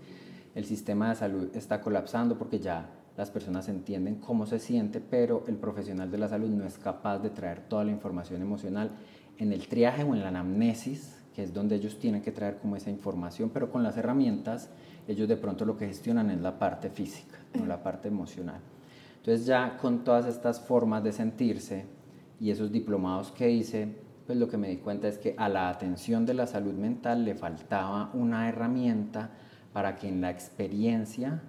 El sistema de salud está colapsando porque ya las personas entienden cómo se siente, pero el profesional de la salud no es capaz de traer toda la información emocional en el triaje o en la anamnesis, que es donde ellos tienen que traer como esa información, pero con las herramientas ellos de pronto lo que gestionan es la parte física, no la parte emocional. Entonces ya con todas estas formas de sentirse y esos diplomados que hice, pues lo que me di cuenta es que a la atención de la salud mental le faltaba una herramienta para que en la experiencia,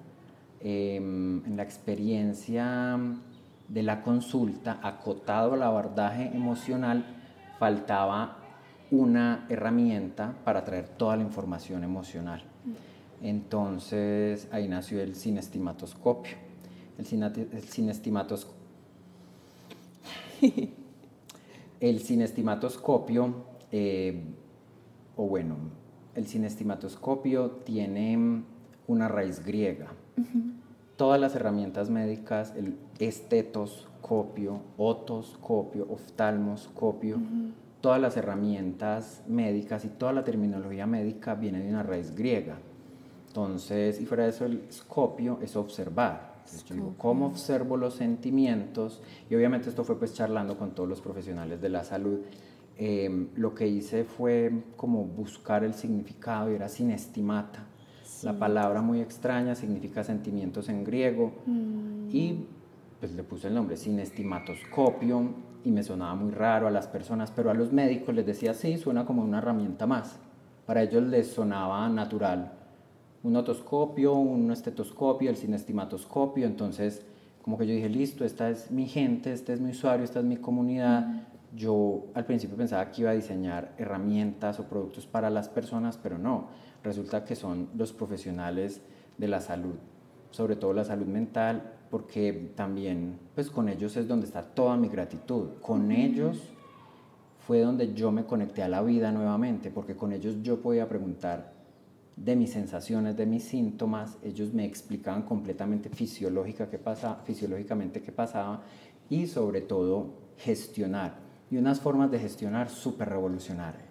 em, en la experiencia de la consulta, acotado al abordaje emocional, faltaba una herramienta para traer toda la información emocional. Entonces ahí nació el sinestimatoscopio el, cinestimatoscopio. el cinestimatoscopio, eh, o bueno, el cinestimatoscopio tiene una raíz griega. Todas las herramientas médicas, el estetoscopio, otoscopio, oftalmoscopio, todas las herramientas médicas y toda la terminología médica viene de una raíz griega. Entonces, y fuera de eso, el scopio es observar. ¿cómo observo los sentimientos? Y obviamente esto fue pues charlando con todos los profesionales de la salud. Em, lo que hice fue como buscar el significado y era sinestimata. La palabra muy extraña significa sentimientos en griego mm. y pues le puse el nombre sinestimatoscopio y me sonaba muy raro a las personas, pero a los médicos les decía sí, suena como una herramienta más. Para ellos les sonaba natural un otoscopio, un estetoscopio, el cinestimatoscopio. Entonces, como que yo dije, listo, esta es mi gente, este es mi usuario, esta es mi comunidad. Yo al principio pensaba que iba a diseñar herramientas o productos para las personas, pero no. Resulta que son los profesionales de la salud, sobre todo la salud mental, porque también, pues con ellos es donde está toda mi gratitud. Con ellos fue donde yo me conecté a la vida nuevamente, porque con ellos yo podía preguntar de mis sensaciones, de mis síntomas, ellos me explicaban completamente fisiológica qué pasa, fisiológicamente qué pasaba y sobre todo gestionar. Y unas formas de gestionar súper revolucionarias,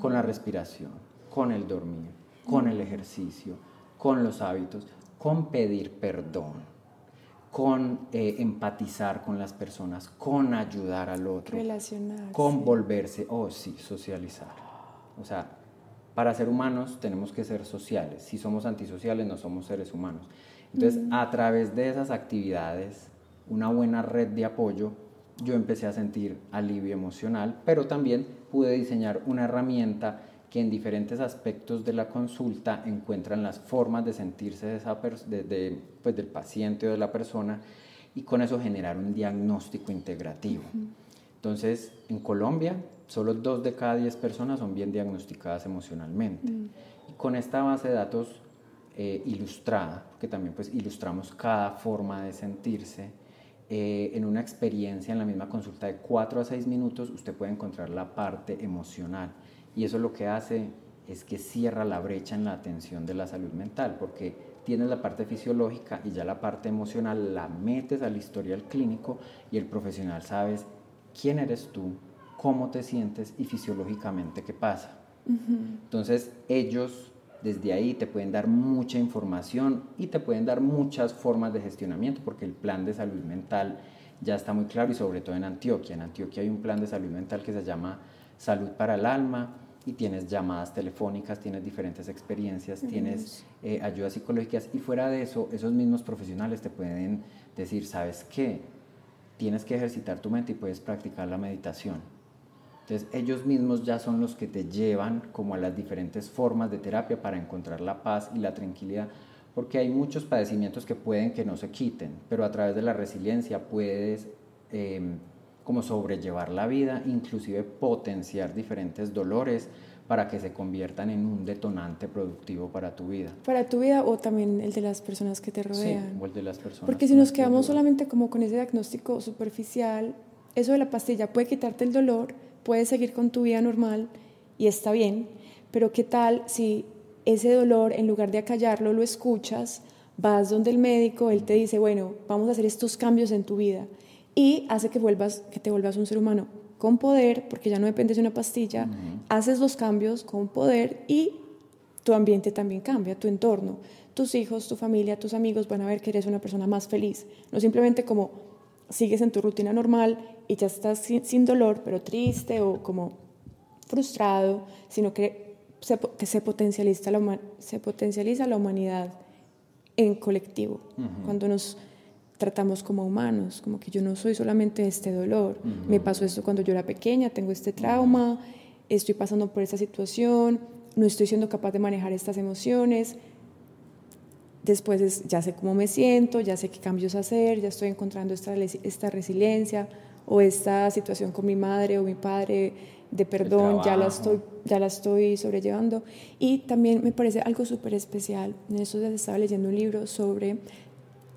con la respiración, con el dormir, con el ejercicio, con los hábitos, con pedir perdón, con eh, empatizar con las personas, con ayudar al otro, con volverse, oh sí, socializar. O sea, para ser humanos tenemos que ser sociales. Si somos antisociales no somos seres humanos. Entonces, a través de esas actividades, una buena red de apoyo, yo empecé a sentir alivio emocional, pero también pude diseñar una herramienta que en diferentes aspectos de la consulta encuentran las formas de sentirse de esa de, pues, del paciente o de la persona y con eso generar un diagnóstico integrativo. Entonces, en Colombia, solo dos de cada diez personas son bien diagnosticadas emocionalmente. Mm. Y con esta base de datos eh, ilustrada, que también pues ilustramos cada forma de sentirse, eh, en una experiencia en la misma consulta de 4 a 6 minutos, usted puede encontrar la parte emocional. Y eso lo que hace es que cierra la brecha en la atención de la salud mental, porque tienes la parte fisiológica y ya la parte emocional la metes al historial clínico y el profesional sabes quién eres tú, cómo te sientes y fisiológicamente qué pasa. Entonces ellos desde ahí te pueden dar mucha información y te pueden dar muchas formas de gestionamiento porque el plan de salud mental ya está muy claro y sobre todo en Antioquia. En Antioquia hay un plan de salud mental que se llama Salud para el Alma y tienes llamadas telefónicas, tienes diferentes experiencias, tienes eh, ayudas psicológicas y fuera de eso, esos mismos profesionales te pueden decir, ¿sabes qué? Tienes que ejercitar tu mente y puedes practicar la meditación. Entonces ellos mismos ya son los que te llevan como a las diferentes formas de terapia para encontrar la paz y la tranquilidad, porque hay muchos padecimientos que pueden que no se quiten, pero a través de la resiliencia puedes... Em, como sobrellevar la vida, inclusive potenciar diferentes dolores para que se conviertan en un detonante productivo para tu vida. Para tu vida o también el de las personas que te rodean. Sí, o el de las personas. Porque si nos quedamos solamente como con ese diagnóstico superficial, eso de la pastilla puede quitarte el dolor, puedes seguir con tu vida normal y está bien, pero ¿qué tal si ese dolor, en lugar de acallarlo, lo escuchas, vas donde el médico, él te dice, bueno, vamos a hacer estos cambios en tu vida y hace que, vuelvas, que te vuelvas un ser humano con poder, porque ya no dependes de una pastilla, haces los cambios con poder y tu ambiente también cambia, tu entorno. Tus hijos, tu familia, tus amigos van a ver que eres una persona más feliz, no simplemente como sigues en tu rutina normal y ya estás sin, dolor, pero triste o como frustrado, sino que se, que se, potencializa, la, se potencializa la humanidad en colectivo. Cuando nos tratamos como humanos, como que yo no soy solamente este dolor, me pasó esto cuando yo era pequeña, tengo este trauma, estoy pasando por esta situación, no estoy siendo capaz de manejar estas emociones, después ya sé cómo me siento, ya sé qué cambios hacer, ya estoy encontrando esta, esta resiliencia o esta situación con mi madre o mi padre de perdón, ya la, estoy, ya la estoy sobrellevando. Y también me parece algo súper especial, en eso ya estaba leyendo un libro sobre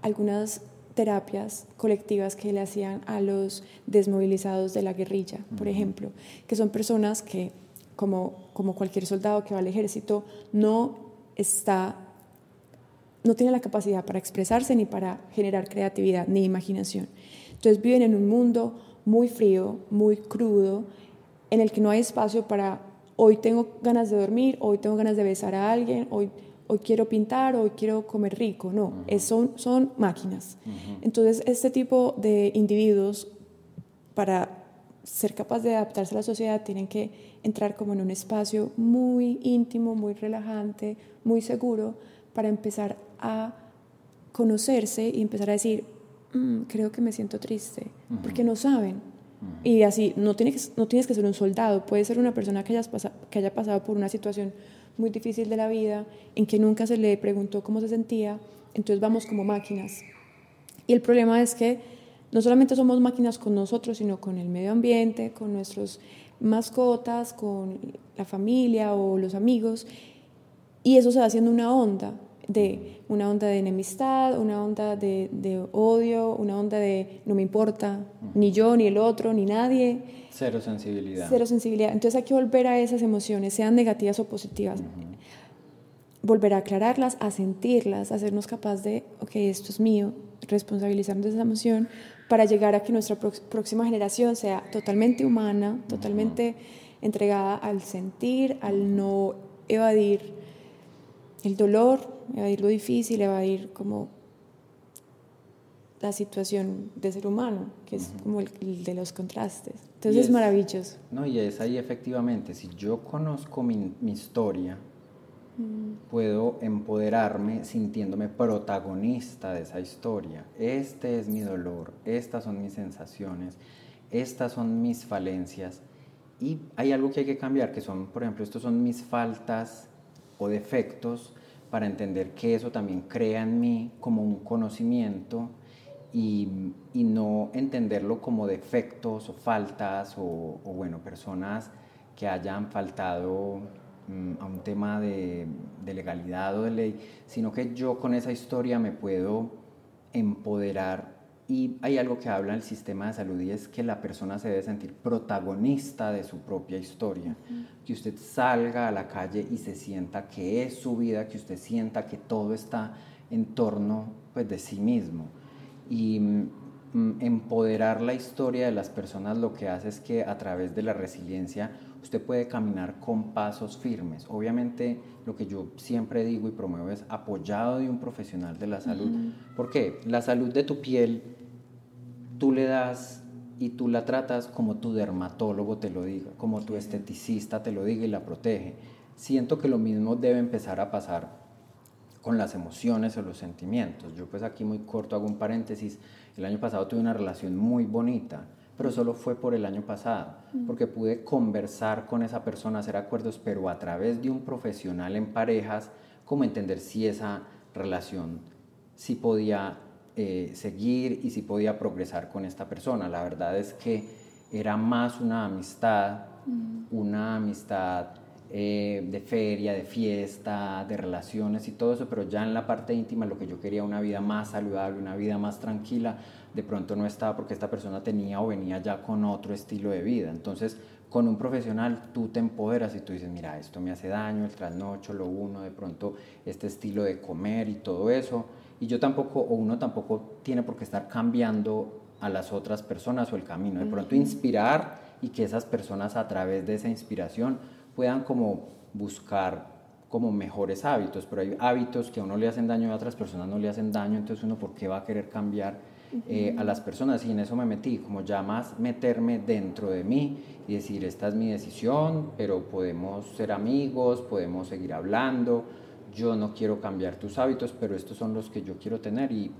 algunas terapias colectivas que le hacían a los desmovilizados de la guerrilla, por ejemplo, que son personas que, como, como cualquier soldado que va al ejército, no está no tiene la capacidad para expresarse ni para generar creatividad ni imaginación. Entonces viven en un mundo muy frío, muy crudo, en el que no hay espacio para hoy tengo ganas de dormir, hoy tengo ganas de besar a alguien, hoy hoy quiero pintar, hoy quiero comer rico, no, son, son máquinas. Entonces, este tipo de individuos, para ser capaz de adaptarse a la sociedad, tienen que entrar como en un espacio muy íntimo, muy relajante, muy seguro, para empezar a conocerse y empezar a decir, mm, creo que me siento triste, porque no saben. Y así, no tienes, no tienes que ser un soldado, puede ser una persona que, hayas que haya pasado por una situación muy difícil de la vida, en que nunca se le preguntó cómo se sentía, entonces vamos como máquinas. Y el problema es que no solamente somos máquinas con nosotros, sino con el medio ambiente, con nuestros mascotas, con la familia o los amigos, y eso se va haciendo una onda de una onda de enemistad, una onda de, de odio, una onda de no me importa, ni yo, ni el otro, ni nadie Cero sensibilidad. Cero sensibilidad. Entonces hay que volver a esas emociones, sean negativas o positivas. Volver a aclararlas, a sentirlas, a hacernos capaz de, ok, esto es mío, responsabilizarnos de esa emoción para llegar a que nuestra próxima generación sea totalmente humana, totalmente entregada al sentir, al no evadir el dolor, evadir lo difícil, evadir como la situación de ser humano, que es como el, de los contrastes. Entonces es, maravilloso. No, y es ahí efectivamente, si yo conozco mi, mi historia, mm. puedo empoderarme sintiéndome protagonista de esa historia. Este es mi dolor, estas son mis sensaciones, estas son mis falencias y hay algo que hay que cambiar, que son, por ejemplo, estos son mis faltas o defectos para entender que eso también crea en mí como un conocimiento y, y no entenderlo como defectos o faltas o, bueno, personas que hayan faltado mm, a un tema de, de, legalidad o de ley, sino que yo con esa historia me puedo empoderar y hay algo que habla el sistema de salud y es que la persona se debe sentir protagonista de su propia historia. Que usted salga a la calle y se sienta que es su vida, que usted sienta que todo está en torno pues, de sí mismo. Y mm, empoderar la historia de las personas lo que hace es que a través de la resiliencia usted puede caminar con pasos firmes. Obviamente lo que yo siempre digo y promuevo es apoyado de un profesional de la salud. ¿Por qué? La salud de tu piel tú le das y tú la tratas como tu dermatólogo te lo diga, como tu esteticista te lo diga y la protege. Siento que lo mismo debe empezar a pasar con las emociones o los sentimientos. Yo pues aquí muy corto hago un paréntesis. El año pasado tuve una relación muy bonita, pero solo fue por el año pasado, porque pude conversar con esa persona, hacer acuerdos, pero a través de un profesional en parejas, como entender si esa relación, si podía eh, seguir y si podía progresar con esta persona. La verdad es que era más una amistad, una amistad eh, de feria, de fiesta, de relaciones y todo eso, pero ya en la parte íntima lo que yo quería, una vida más saludable, una vida más tranquila, de pronto no estaba porque esta persona tenía o venía ya con otro estilo de vida. Entonces, con un profesional tú te empoderas y tú dices, mira, esto me hace daño, el trasnocho, lo uno, de pronto este estilo de comer y todo eso y yo tampoco, o uno tampoco tiene por qué estar cambiando a las otras personas o el camino. De pronto inspirar y que esas personas a través de esa inspiración puedan como buscar como mejores hábitos, pero hay hábitos que a uno le hacen daño y a otras personas no le hacen daño, entonces uno por qué va a querer cambiar eh, a las personas y en eso me metí, como ya más meterme dentro de mí y decir, esta es mi decisión, pero podemos ser amigos, podemos seguir hablando, yo no quiero cambiar tus hábitos, pero estos son los que yo quiero tener y,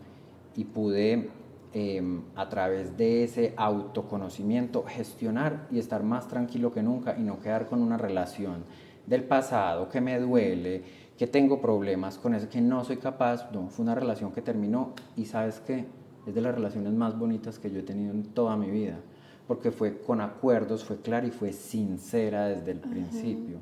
y pude em, a través de ese autoconocimiento gestionar y estar más tranquilo que nunca y no quedar con una relación del pasado que me duele, que tengo problemas con eso, que no soy capaz. No, fue una relación que terminó y sabes que es de las relaciones más bonitas que yo he tenido en toda mi vida, porque fue con acuerdos, fue clara y fue sincera desde el principio.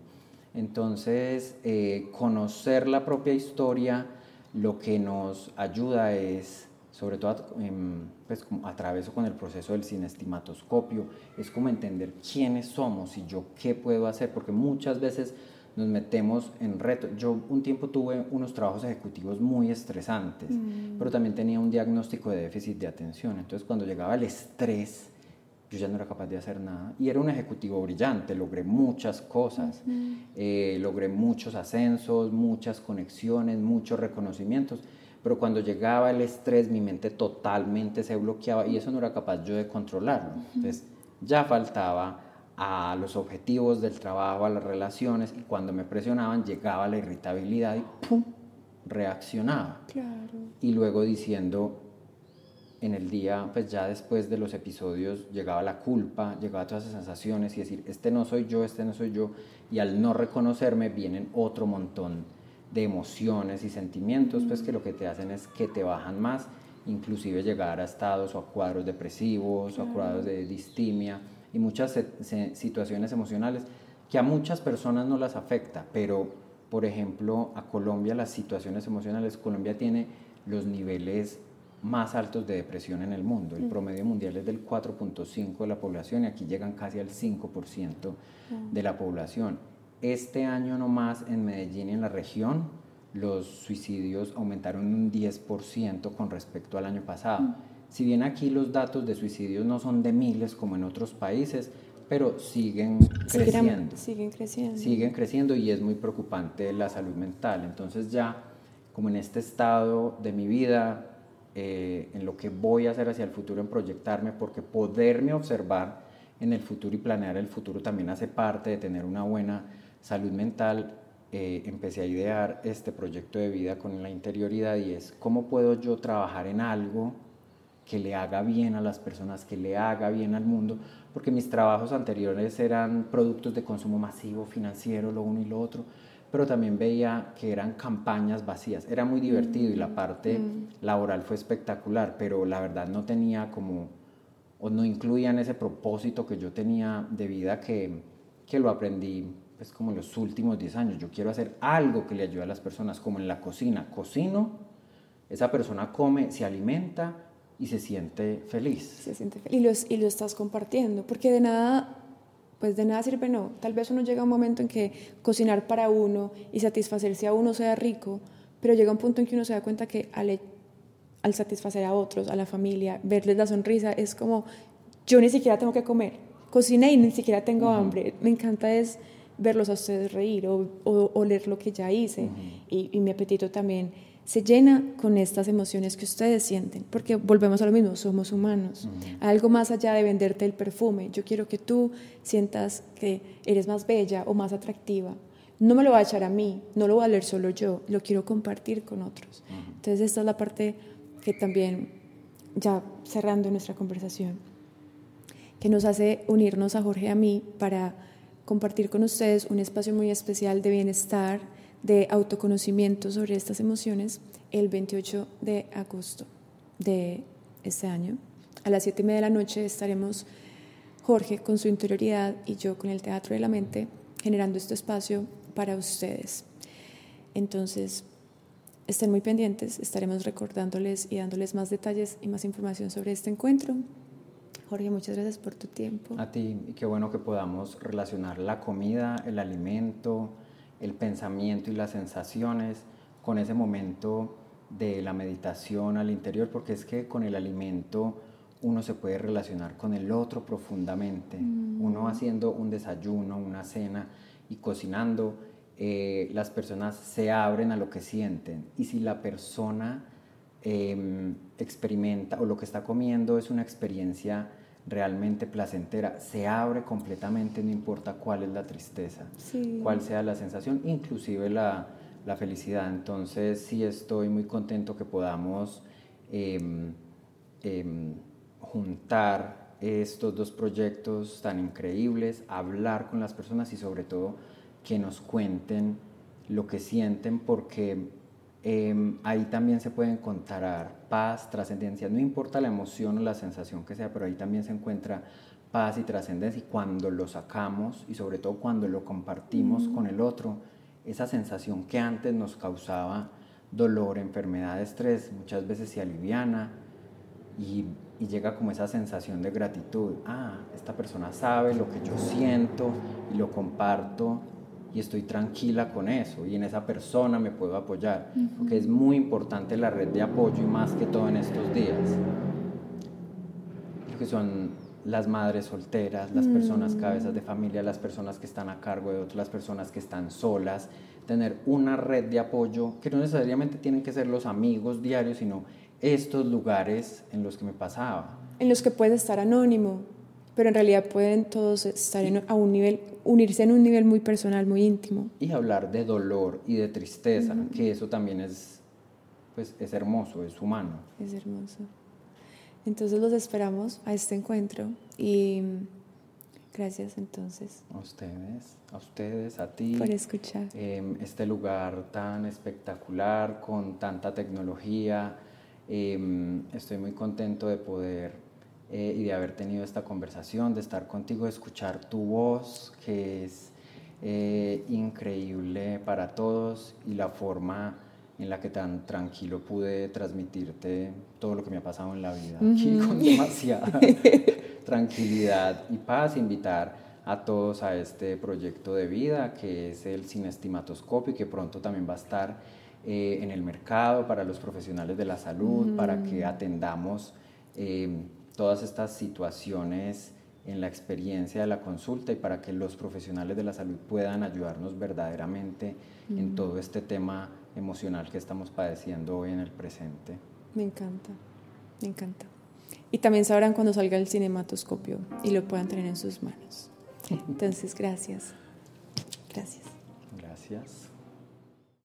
Entonces, eh, conocer la propia historia lo que nos ayuda es, sobre todo em, pues, a través o con el proceso del cinestimatoscopio, es como entender quiénes somos y yo qué puedo hacer, porque muchas veces nos metemos en retos. Yo un tiempo tuve unos trabajos ejecutivos muy estresantes, mm. pero también tenía un diagnóstico de déficit de atención. Entonces, cuando llegaba el estrés, yo ya no era capaz de hacer nada. Y era un ejecutivo brillante, logré muchas cosas, eh, logré muchos ascensos, muchas conexiones, muchos reconocimientos, pero cuando llegaba el estrés mi mente totalmente se bloqueaba y eso no era capaz yo de controlarlo. Entonces ya faltaba a los objetivos del trabajo, a las relaciones y cuando me presionaban llegaba la irritabilidad y ¡pum! reaccionaba. Claro. Y luego diciendo, en el día, pues ya después de los episodios llegaba la culpa, llegaba todas esas sensaciones y decir, este no soy yo, este no soy yo, y al no reconocerme vienen otro montón de emociones y sentimientos, pues que lo que te hacen es que te bajan más, inclusive llegar a estados o a cuadros depresivos o a cuadros de distimia y muchas situaciones emocionales que a muchas personas no las afecta, pero por ejemplo a Colombia las situaciones emocionales, Colombia tiene los niveles más altos de depresión en el mundo. El mm. promedio mundial es del 4.5 de la población y aquí llegan casi al 5% mm. de la población. Este año nomás en Medellín y en la región los suicidios aumentaron un 10% con respecto al año pasado. Mm. Si bien aquí los datos de suicidios no son de miles como en otros países, pero siguen creciendo. Siguen creciendo. Siguen creciendo y es muy preocupante la salud mental. Entonces ya como en este estado de mi vida, eh, en lo que voy a hacer hacia el futuro, en proyectarme, porque poderme observar en el futuro y planear el futuro también hace parte de tener una buena salud mental. Eh, empecé a idear este proyecto de vida con la interioridad y es cómo puedo yo trabajar en algo que le haga bien a las personas, que le haga bien al mundo, porque mis trabajos anteriores eran productos de consumo masivo, financiero, lo uno y lo otro, pero también veía que eran campañas vacías. Era muy divertido y la mm, parte mm. laboral fue espectacular, pero la verdad no tenía como, o no incluían ese propósito que yo tenía de vida que, que lo aprendí pues como en los últimos 10 años. Yo quiero hacer algo que le ayude a las personas, como en la cocina. Cocino, esa persona come, se alimenta y se siente feliz. Se siente feliz. Y y lo estás compartiendo, porque de nada pues de nada sirve no. Tal vez uno llega a un momento en que cocinar para uno y satisfacerse a uno sea rico, pero llega un punto en que uno se da cuenta que al, al satisfacer a otros, a la familia, verles la sonrisa, es como, yo ni siquiera tengo que comer, cociné y ni siquiera tengo hambre. Me encanta es verlos a ustedes reír o, o, leer lo que ya hice y, y mi apetito también se llena con estas emociones que ustedes sienten, porque volvemos a lo mismo, somos humanos. Algo más allá de venderte el perfume, yo quiero que tú sientas que eres más bella o más atractiva. No me lo va a echar a mí, no lo voy a leer solo yo, lo quiero compartir con otros. Entonces esta es la parte que también, ya cerrando nuestra conversación, que nos hace unirnos a Jorge y a mí para compartir con ustedes un espacio muy especial de bienestar, de autoconocimiento sobre estas emociones el 28 de agosto de este año. A las 7 y media de la noche estaremos Jorge con su interioridad y yo con el Teatro de la Mente generando este espacio para ustedes. Entonces, estén muy pendientes, estaremos recordándoles y dándoles más detalles y más información sobre este encuentro. Jorge, muchas gracias por tu tiempo. A ti, y qué bueno que podamos relacionar la comida, el alimento, el pensamiento y las sensaciones con ese momento de la meditación al interior, porque es que con el alimento uno se puede relacionar con el otro profundamente. Mm. Uno haciendo un desayuno, una cena y cocinando, eh, las personas se abren a lo que sienten. Y si la persona em, experimenta o lo que está comiendo es una experiencia realmente placentera, se abre completamente, no importa cuál es la tristeza, cuál sea la sensación, inclusive la, felicidad. Entonces sí estoy muy contento que podamos em, em, juntar estos dos proyectos tan increíbles, hablar con las personas y sobre todo que nos cuenten lo que sienten porque Em, ahí también se puede encontrar paz, trascendencia, no importa la emoción o la sensación que sea, pero ahí también se encuentra paz y trascendencia y cuando lo sacamos y sobre todo cuando lo compartimos con el otro, esa sensación que antes nos causaba dolor, enfermedad, estrés, muchas veces se aliviana y, y llega como esa sensación de gratitud. Ah, esta persona sabe lo que yo siento y lo comparto y estoy tranquila con eso y en esa persona me puedo apoyar, porque es muy importante la red de apoyo y más que todo en estos días. que son las madres solteras, las personas mm. cabezas de familia, las personas que están a cargo de otras, las personas que están solas, tener una red de apoyo que no necesariamente tienen que ser los amigos diarios, sino estos lugares en los que me pasaba. En los que puedes estar anónimo, pero en realidad pueden todos estar a un nivel unirse en un nivel muy personal, muy íntimo. Y hablar de dolor y de tristeza, que eso también es, pues, es hermoso, es humano. Es hermoso. Entonces los esperamos a este encuentro y gracias entonces. A ustedes, a ustedes, a ti. Por escuchar. Em, este lugar tan espectacular, con tanta tecnología. Em, estoy muy contento de poder eh, y de haber tenido esta conversación, de estar contigo, de escuchar tu voz, que es eh, increíble para todos y la forma en la que tan tranquilo pude transmitirte todo lo que me ha pasado en la vida, aquí con demasiada tranquilidad y paz, invitar a todos a este proyecto de vida que es el cinestimatoskopio y que pronto también va a estar eh, en el mercado para los profesionales de la salud, para que atendamos todas estas situaciones en la experiencia de la consulta y para que los profesionales de la salud puedan ayudarnos verdaderamente en todo este tema emocional que estamos padeciendo hoy en el presente. Me encanta, me encanta. Y también sabrán cuando salga el cinematoscopio y lo puedan tener en sus manos. Entonces, gracias. Gracias. Gracias.